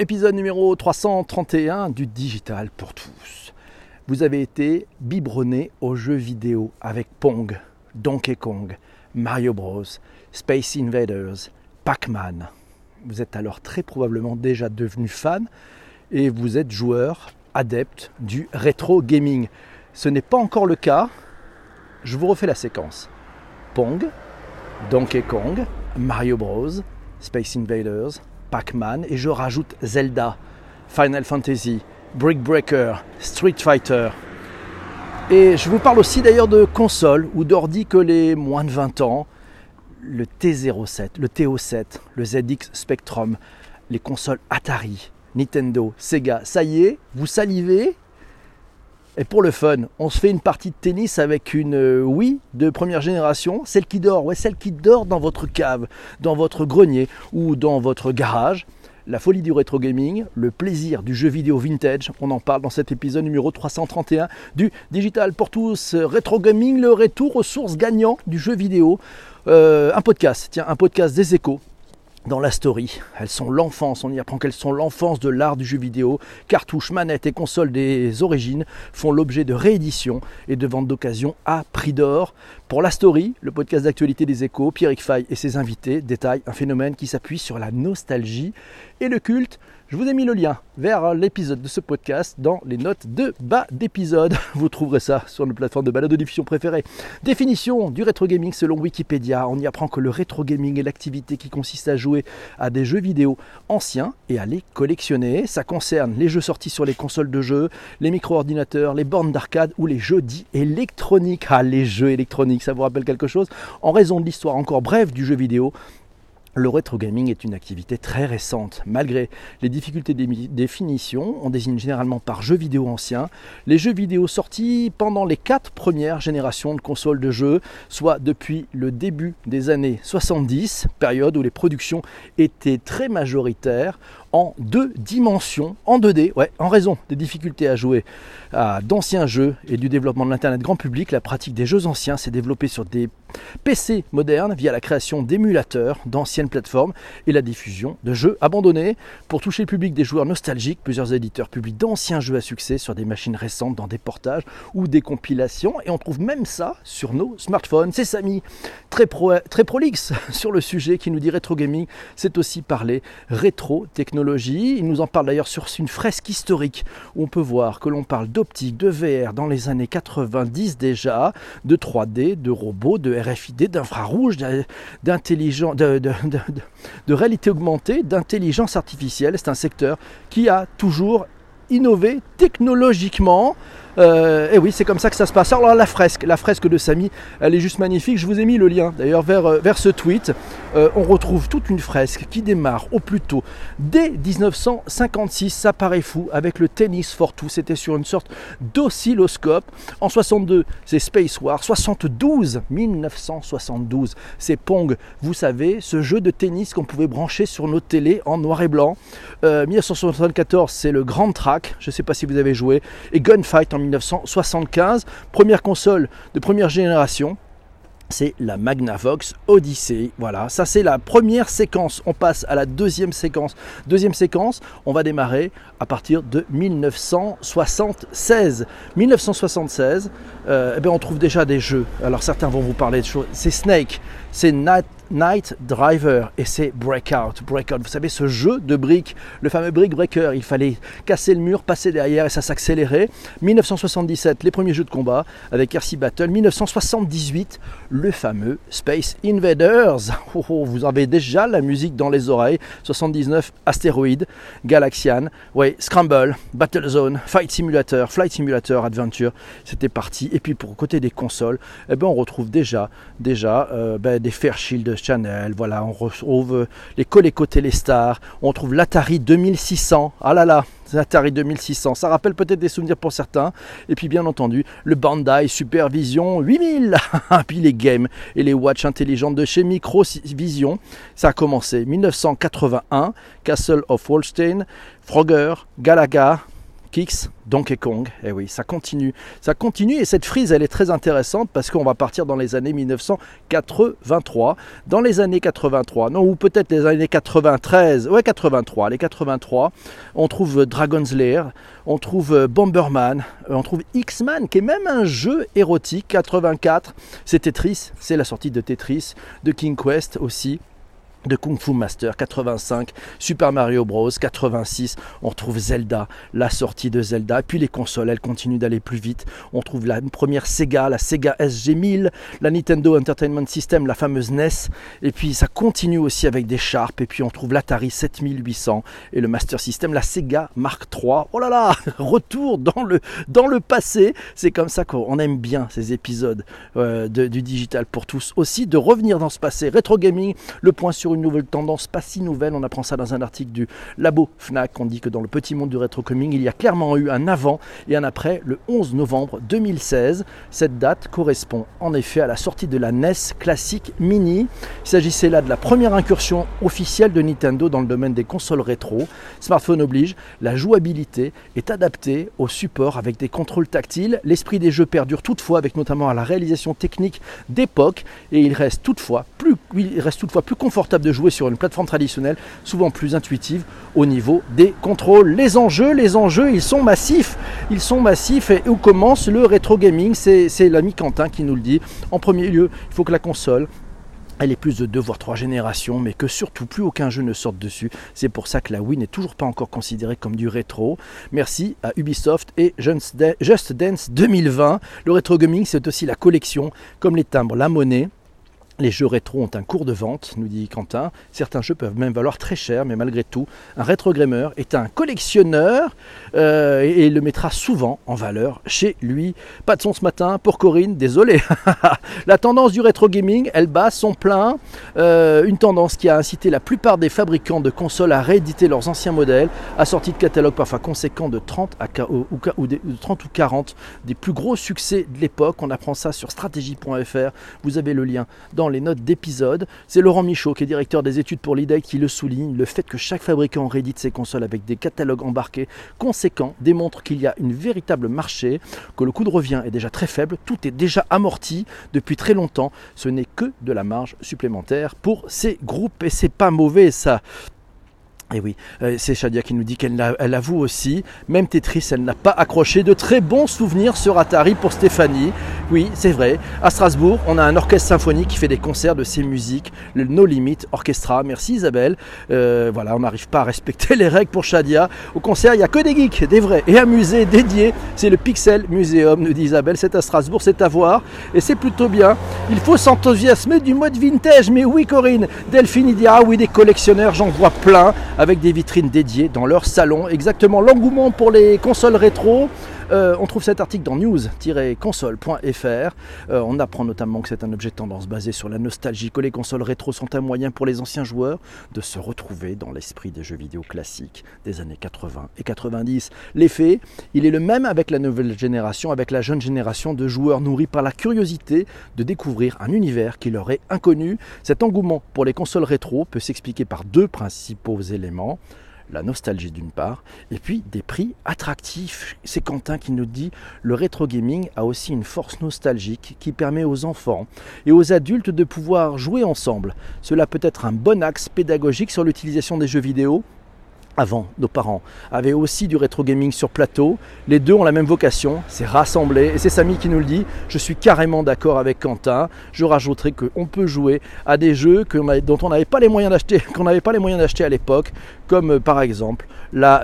épisode numéro 331 du Digital pour tous. Vous avez été biberonné aux jeux vidéo avec Pong, Donkey Kong, Mario Bros, Space Invaders, Pac-Man. Vous êtes alors très probablement déjà devenu fan et vous êtes joueur adepte du rétro gaming. Ce n'est pas encore le cas. Je vous refais la séquence. Pong, Donkey Kong, Mario Bros, Space Invaders, Pac-Man et je rajoute Zelda, Final Fantasy, Brick Breaker, Street Fighter. Et je vous parle aussi d'ailleurs de consoles ou d'ordi que les moins de 20 ans, le T07, le TO7, le ZX Spectrum, les consoles Atari, Nintendo, Sega. Ça y est, vous salivez? Et pour le fun, on se fait une partie de tennis avec une euh, Wii de première génération, celle qui dort, ouais, celle qui dort dans votre cave, dans votre grenier ou dans votre garage. La folie du rétro gaming, le plaisir du jeu vidéo vintage, on en parle dans cet épisode numéro 331 du Digital pour tous rétro gaming, le retour aux sources gagnantes du jeu vidéo. Euh, un podcast, tiens, un podcast des échos dans la story. Elles sont l'enfance, on y apprend qu'elles sont l'enfance de l'art du jeu vidéo. Cartouches, manettes et consoles des origines font l'objet de rééditions et de ventes d'occasion à prix d'or. Pour la story, le podcast d'actualité des échos, Pierrick Fay et ses invités détaillent un phénomène qui s'appuie sur la nostalgie et le culte je vous ai mis le lien vers l'épisode de ce podcast dans les notes de bas d'épisode. Vous trouverez ça sur nos plateformes de balade de diffusion préférées. Définition du rétro gaming selon Wikipédia. On y apprend que le rétro gaming est l'activité qui consiste à jouer à des jeux vidéo anciens et à les collectionner. Ça concerne les jeux sortis sur les consoles de jeux, les micro-ordinateurs, les bornes d'arcade ou les jeux dits électroniques. Ah, les jeux électroniques, ça vous rappelle quelque chose? En raison de l'histoire encore brève du jeu vidéo, le rétro gaming est une activité très récente. Malgré les difficultés de définition, on désigne généralement par jeux vidéo anciens les jeux vidéo sortis pendant les quatre premières générations de consoles de jeux, soit depuis le début des années 70, période où les productions étaient très majoritaires en deux dimensions, en 2D, ouais, en raison des difficultés à jouer à d'anciens jeux et du développement de l'Internet grand public, la pratique des jeux anciens s'est développée sur des PC modernes via la création d'émulateurs d'anciennes plateformes et la diffusion de jeux abandonnés. Pour toucher le public des joueurs nostalgiques, plusieurs éditeurs publient d'anciens jeux à succès sur des machines récentes dans des portages ou des compilations et on trouve même ça sur nos smartphones. C'est Samy, très, pro, très prolixe sur le sujet qui nous dit rétro gaming, c'est aussi parler rétro technologie il nous en parle d'ailleurs sur une fresque historique où on peut voir que l'on parle d'optique, de VR dans les années 90 déjà, de 3D, de robots, de RFID, d'infrarouge, d'intelligence, de, de réalité augmentée, d'intelligence artificielle. C'est un secteur qui a toujours innové technologiquement. Euh, et oui, c'est comme ça que ça se passe. Alors la fresque, la fresque de Samy, elle est juste magnifique. Je vous ai mis le lien d'ailleurs vers, euh, vers ce tweet. Euh, on retrouve toute une fresque qui démarre au plus tôt dès 1956. Ça paraît fou avec le tennis for two. C'était sur une sorte d'oscilloscope. En 62, c'est Space War. 72, 1972, c'est Pong. Vous savez, ce jeu de tennis qu'on pouvait brancher sur nos télés en noir et blanc. 1974, c'est le Grand Track. Je ne sais pas si vous avez joué. Et Gunfight en 1975. Première console de première génération c'est la Magnavox Odyssey. Voilà, ça c'est la première séquence. On passe à la deuxième séquence. Deuxième séquence, on va démarrer à partir de 1976. 1976, euh, eh bien, on trouve déjà des jeux. Alors certains vont vous parler de choses. C'est Snake, c'est Night, Night Driver et c'est Breakout. Breakout, vous savez, ce jeu de briques, le fameux Brick Breaker, il fallait casser le mur, passer derrière et ça s'accélérait. 1977, les premiers jeux de combat avec RC Battle. 1978, le fameux Space Invaders. Oh, oh, vous avez déjà la musique dans les oreilles. 79, Astéroïde, Galaxian, ouais, Scramble, Battlezone, Fight Simulator, Flight Simulator, Adventure. C'était parti. Et puis pour côté des consoles, eh ben, on retrouve déjà, déjà euh, ben, des Fairchild Channel, voilà, on retrouve les Coleco Téléstar, on trouve l'Atari 2600, ah là là, l'Atari 2600, ça rappelle peut-être des souvenirs pour certains, et puis bien entendu le Bandai Supervision 8000, puis les games et les watches intelligentes de chez Microvision, ça a commencé 1981, Castle of Holstein, Frogger, Galaga, Kicks, Donkey Kong. Et eh oui, ça continue. Ça continue et cette frise, elle est très intéressante parce qu'on va partir dans les années 1983. Dans les années 83, non, ou peut-être les années 93. Ouais, 83. Les 83, on trouve Dragon's Lair, on trouve Bomberman, euh, on trouve X-Man, qui est même un jeu érotique. 84, c'est Tetris, c'est la sortie de Tetris, de King Quest aussi de Kung Fu Master 85, Super Mario Bros 86, on retrouve Zelda, la sortie de Zelda, puis les consoles, elles continuent d'aller plus vite. On trouve la première Sega, la Sega SG1000, la Nintendo Entertainment System, la fameuse NES, et puis ça continue aussi avec des Sharp, et puis on trouve l'Atari 7800 et le Master System, la Sega Mark III. Oh là là, retour dans le, passé. C'est comme ça qu'on aime bien ces épisodes euh, du digital pour tous. Aussi de revenir dans ce passé. Retro gaming, le point sur une nouvelle tendance, pas si nouvelle. On apprend ça dans un article du Labo FNAC. On dit que dans le petit monde du rétro coming, il y a clairement eu un avant et un après le 11 novembre 2016. Cette date correspond en effet à la sortie de la NES classique Mini. Il s'agissait là de la première incursion officielle de Nintendo dans le domaine des consoles rétro. Smartphone oblige, la jouabilité est adaptée au support avec des contrôles tactiles. L'esprit des jeux perdure toutefois avec notamment la réalisation technique d'époque et il reste toutefois plus, il reste toutefois plus confortable de jouer sur une plateforme traditionnelle, souvent plus intuitive au niveau des contrôles. Les enjeux, les enjeux, ils sont massifs. Ils sont massifs et où commence le rétro gaming? C'est l'ami Quentin qui nous le dit. En premier lieu, il faut que la console elle est plus de deux voire trois générations, mais que surtout plus aucun jeu ne sorte dessus. C'est pour ça que la Wii n'est toujours pas encore considérée comme du rétro. Merci à Ubisoft et Just Dance 2020. Le rétro gaming, c'est aussi la collection, comme les timbres, la monnaie. Les jeux rétro ont un cours de vente, nous dit Quentin. Certains jeux peuvent même valoir très cher, mais malgré tout, un rétro gamer est un collectionneur euh, et, le mettra souvent en valeur chez lui. Pas de son ce matin pour Corinne, désolé. la tendance du rétro gaming, elle bat son plein. Euh, une tendance qui a incité la plupart des fabricants de consoles à rééditer leurs anciens modèles, assortis de catalogues parfois conséquents de 30, à, ou, ou, de 30 ou 40 des plus gros succès de l'époque. On apprend ça sur stratégie.fr. Vous avez le lien dans les notes d'épisode. C'est Laurent Michaud, qui est directeur des études pour l'IDEC, qui le souligne. Le fait que chaque fabricant réédite ses consoles avec des catalogues embarqués conséquents démontre qu'il y a une véritable marché, que le coût de revient est déjà très faible, tout est déjà amorti depuis très longtemps. Ce n'est que de la marge supplémentaire pour ces groupes et c'est pas mauvais ça. Et oui, euh, c'est Shadia qui nous dit qu'elle avoue aussi, même Tetris, elle n'a pas accroché de très bons souvenirs sur Atari pour Stéphanie. Oui, c'est vrai. À Strasbourg, on a un orchestre symphonique qui fait des concerts de ses musiques, le No Limit Orchestra. Merci Isabelle. Euh, voilà, on n'arrive pas à respecter les règles pour Shadia. Au concert, il n'y a que des geeks, des vrais. Et un musée dédié, c'est le Pixel Museum, nous dit Isabelle. C'est à Strasbourg, c'est à voir. Et c'est plutôt bien. Il faut s'enthousiasmer du mode vintage. Mais oui, Corinne. Delphine, dit Ah oui, des collectionneurs, j'en vois plein avec des vitrines dédiées dans leur salon. Exactement l'engouement pour les consoles rétro. Euh, on trouve cet article dans news-console.fr. Euh, on apprend notamment que c'est un objet de tendance basé sur la nostalgie, que les consoles rétro sont un moyen pour les anciens joueurs de se retrouver dans l'esprit des jeux vidéo classiques des années 80 et 90. L'effet, il est le même avec la nouvelle génération, avec la jeune génération de joueurs nourris par la curiosité de découvrir un univers qui leur est inconnu. Cet engouement pour les consoles rétro peut s'expliquer par deux principaux éléments la nostalgie d'une part, et puis des prix attractifs. C'est Quentin qui nous dit le rétro gaming a aussi une force nostalgique qui permet aux enfants et aux adultes de pouvoir jouer ensemble. Cela peut être un bon axe pédagogique sur l'utilisation des jeux vidéo avant, nos parents avaient aussi du rétro gaming sur plateau. Les deux ont la même vocation, c'est rassembler. Et c'est Samy qui nous le dit. Je suis carrément d'accord avec Quentin. Je rajouterai qu'on peut jouer à des jeux dont on n'avait pas les moyens d'acheter, qu'on n'avait pas les moyens d'acheter à l'époque, comme euh, par exemple la,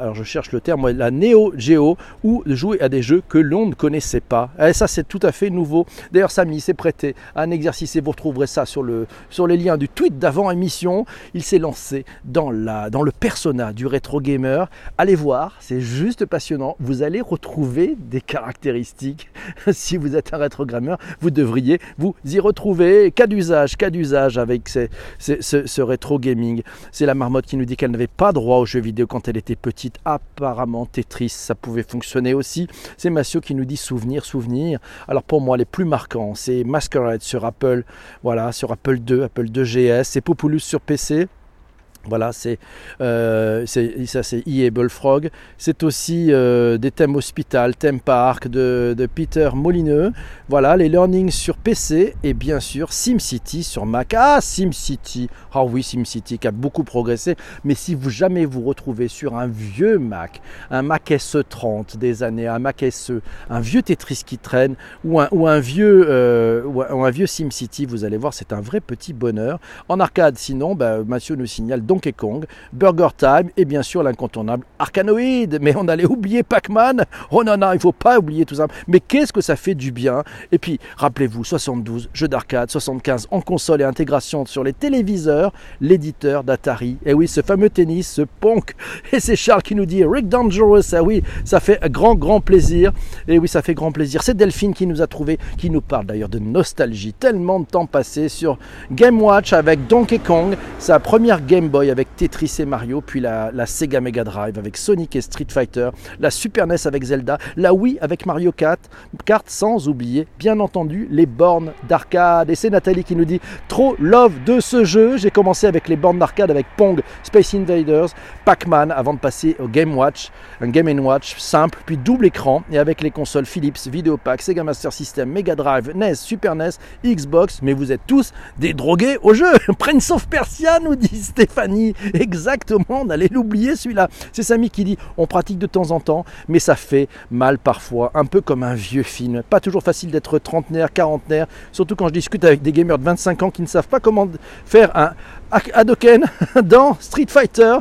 alors je cherche le terme, la Neo Geo, ou jouer à des jeux que l'on ne connaissait pas. Et ça, c'est tout à fait nouveau. D'ailleurs, Samy s'est prêté à un exercice et vous retrouverez ça sur les liens du tweet d'avant émission. Il s'est lancé dans la dans le persona du rétro gamer. Allez voir, c'est juste passionnant. Vous allez retrouver des caractéristiques. si vous êtes un rétro gamer, vous devriez vous y retrouver. Cas d'usage, cas d'usage avec ce, rétro gaming. C'est la marmotte qui nous dit qu'elle n'avait pas droit aux jeux vidéo quand elle était petite. Apparemment, Tetris, ça pouvait fonctionner aussi. C'est Massio qui nous dit souvenir, souvenir. Alors pour moi, les plus marquants, c'est Masquerade sur Apple, voilà, sur Apple 2, Apple 2 GS, c'est Populous sur PC. Voilà, c'est euh, c'est- ça c'est EA Bullfrog. C'est aussi euh, des thèmes hospital, thème park de, de Peter Molineux. Voilà, les learnings sur PC et bien sûr SimCity sur Mac. Ah, SimCity. Ah oui, SimCity qui a beaucoup progressé. Mais si vous jamais vous retrouvez sur un vieux Mac, un Mac SE30 des années, un Mac SE, un vieux Tetris qui traîne ou un, ou un vieux euh, ou un, ou un vieux SimCity, vous allez voir, c'est un vrai petit bonheur. En arcade, sinon, bah, Mathieu nous signale Donkey Kong, Burger Time et bien sûr l'incontournable Arkanoid. Mais on allait oublier Pac-Man. Oh non, non, il faut pas oublier tout ça. Mais qu'est-ce que ça fait du bien? Et puis, rappelez-vous, 72, jeux d'arcade, 75 en console et intégration sur les téléviseurs, l'éditeur d'Atari. Et oui, ce fameux tennis, ce punk. Et c'est Charles qui nous dit Rick Dangerous. Ah oui, ça fait grand, grand plaisir. Et oui, ça fait grand plaisir. C'est Delphine qui nous a trouvé, qui nous parle d'ailleurs de nostalgie. Tellement de temps passé sur Game Watch avec Donkey Kong, sa première Game Boy avec Tetris et Mario, puis la, Sega Mega Drive avec Sonic et Street Fighter, la Super NES avec Zelda, la Wii avec Mario Kart, Kart sans oublier, bien entendu, les bornes d'arcade. Et c'est Nathalie qui nous dit trop love de ce jeu. J'ai commencé avec les bornes d'arcade avec Pong, Space Invaders, Pac-Man avant de passer au Game Watch, un Game Watch simple, puis double écran et avec les consoles Philips, Videopack, Sega Master System, Mega Drive, NES, Super NES, Xbox. Mais vous êtes tous des drogués au jeu. Prince of Persia nous dit Stéphanie. Exactement, on allait l'oublier celui-là. C'est Samy qui dit on pratique de temps en temps, mais ça fait mal parfois, un peu comme un vieux film. Pas toujours facile d'être trentenaire, quarantenaire, surtout quand je discute avec des gamers de 25 ans qui ne savent pas comment faire un Hadoken dans Street Fighter.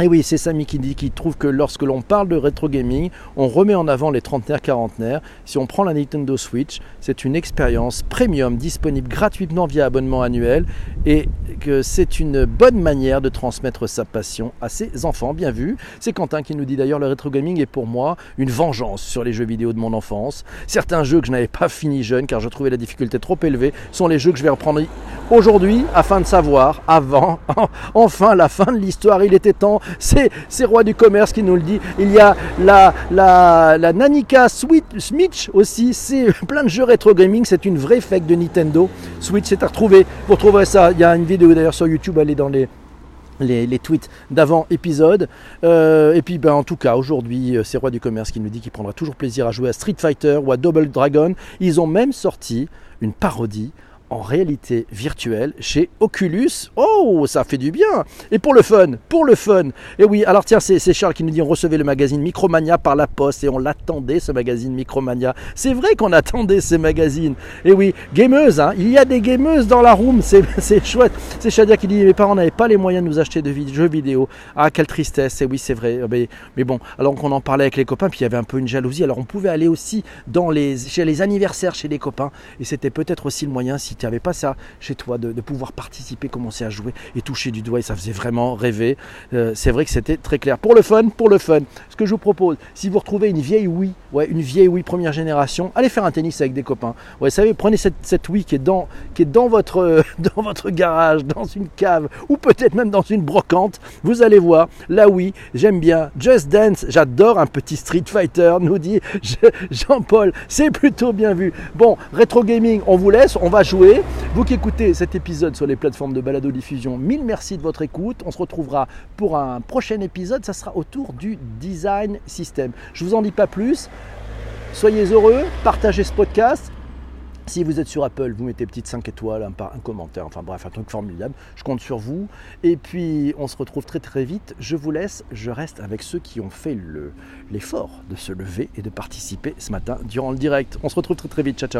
Et oui, c'est Samy qui dit qu'il trouve que lorsque l'on parle de rétro gaming, on remet en avant les trentenaires, quarantenaires. Si on prend la Nintendo Switch, c'est une expérience premium disponible gratuitement via abonnement annuel et que c'est une bonne manière de transmettre sa passion à ses enfants. Bien vu. C'est Quentin qui nous dit d'ailleurs le rétro gaming est pour moi une vengeance sur les jeux vidéo de mon enfance. Certains jeux que je n'avais pas fini jeune car je trouvais la difficulté trop élevée sont les jeux que je vais reprendre aujourd'hui afin de savoir avant enfin la fin de l'histoire. Il était temps. C'est c'est Roi du commerce qui nous le dit. Il y a la, la, la Nanica Switch, aussi. C'est plein de jeux rétro gaming. C'est une vraie fake de Nintendo. Switch, c'est à retrouver. Vous retrouverez ça. Il y a une vidéo d'ailleurs sur YouTube. Est dans les tweets d'avant épisode. Euh, et puis ben, en tout cas, aujourd'hui, c'est Roi du Commerce qui nous dit qu'il prendra toujours plaisir à jouer à Street Fighter ou à Double Dragon. Ils ont même sorti une parodie en réalité virtuelle chez Oculus. Oh, ça fait du bien Et pour le fun, pour le fun Et oui, alors tiens, c'est Charles qui nous dit on recevait le magazine Micromania par la poste et on l'attendait, ce magazine Micromania. C'est vrai qu'on attendait ces magazines. Et oui, gameuse, hein, il y a des gameuses dans la room, c'est chouette. C'est Shadia qui dit mes parents n'avaient pas les moyens de nous acheter de jeux vidéo. Ah, quelle tristesse, et oui, c'est vrai. Mais, mais, bon, alors qu'on en parlait avec les copains, puis il y avait un peu une jalousie. Alors on pouvait aller aussi dans les, chez les anniversaires chez les copains, et c'était peut-être aussi le moyen si tu n'avais pas ça chez toi, de, pouvoir participer, commencer à jouer et toucher du doigt, et ça faisait vraiment rêver. Euh, c'est vrai que c'était très clair. Pour le fun, pour le fun, ce que je vous propose, si vous retrouvez une vieille Wii, ouais, une vieille Wii première génération, allez faire un tennis avec des copains. Vous savez, prenez cette, cette Wii qui est dans, qui est dans votre, dans votre garage, dans une cave, ou peut-être même dans une brocante. Vous allez voir, la Wii, j'aime bien. Just Dance, j'adore un petit Street Fighter, nous dit Jean-Paul. C'est plutôt bien vu. Bon, rétro gaming, on vous laisse, on va jouer. Vous qui écoutez cet épisode sur les plateformes de balado diffusion, mille merci de votre écoute. On se retrouvera pour un prochain épisode. Ça sera autour du design system. Je vous en dis pas plus. Soyez heureux, partagez ce podcast. Si vous êtes sur Apple, vous mettez petite 5 étoiles, un, un, commentaire, enfin bref, un truc formidable. Je compte sur vous. Et puis, on se retrouve très très vite. Je vous laisse. Je reste avec ceux qui ont fait l'effort de se lever et de participer ce matin durant le direct. On se retrouve très très vite. Ciao, ciao.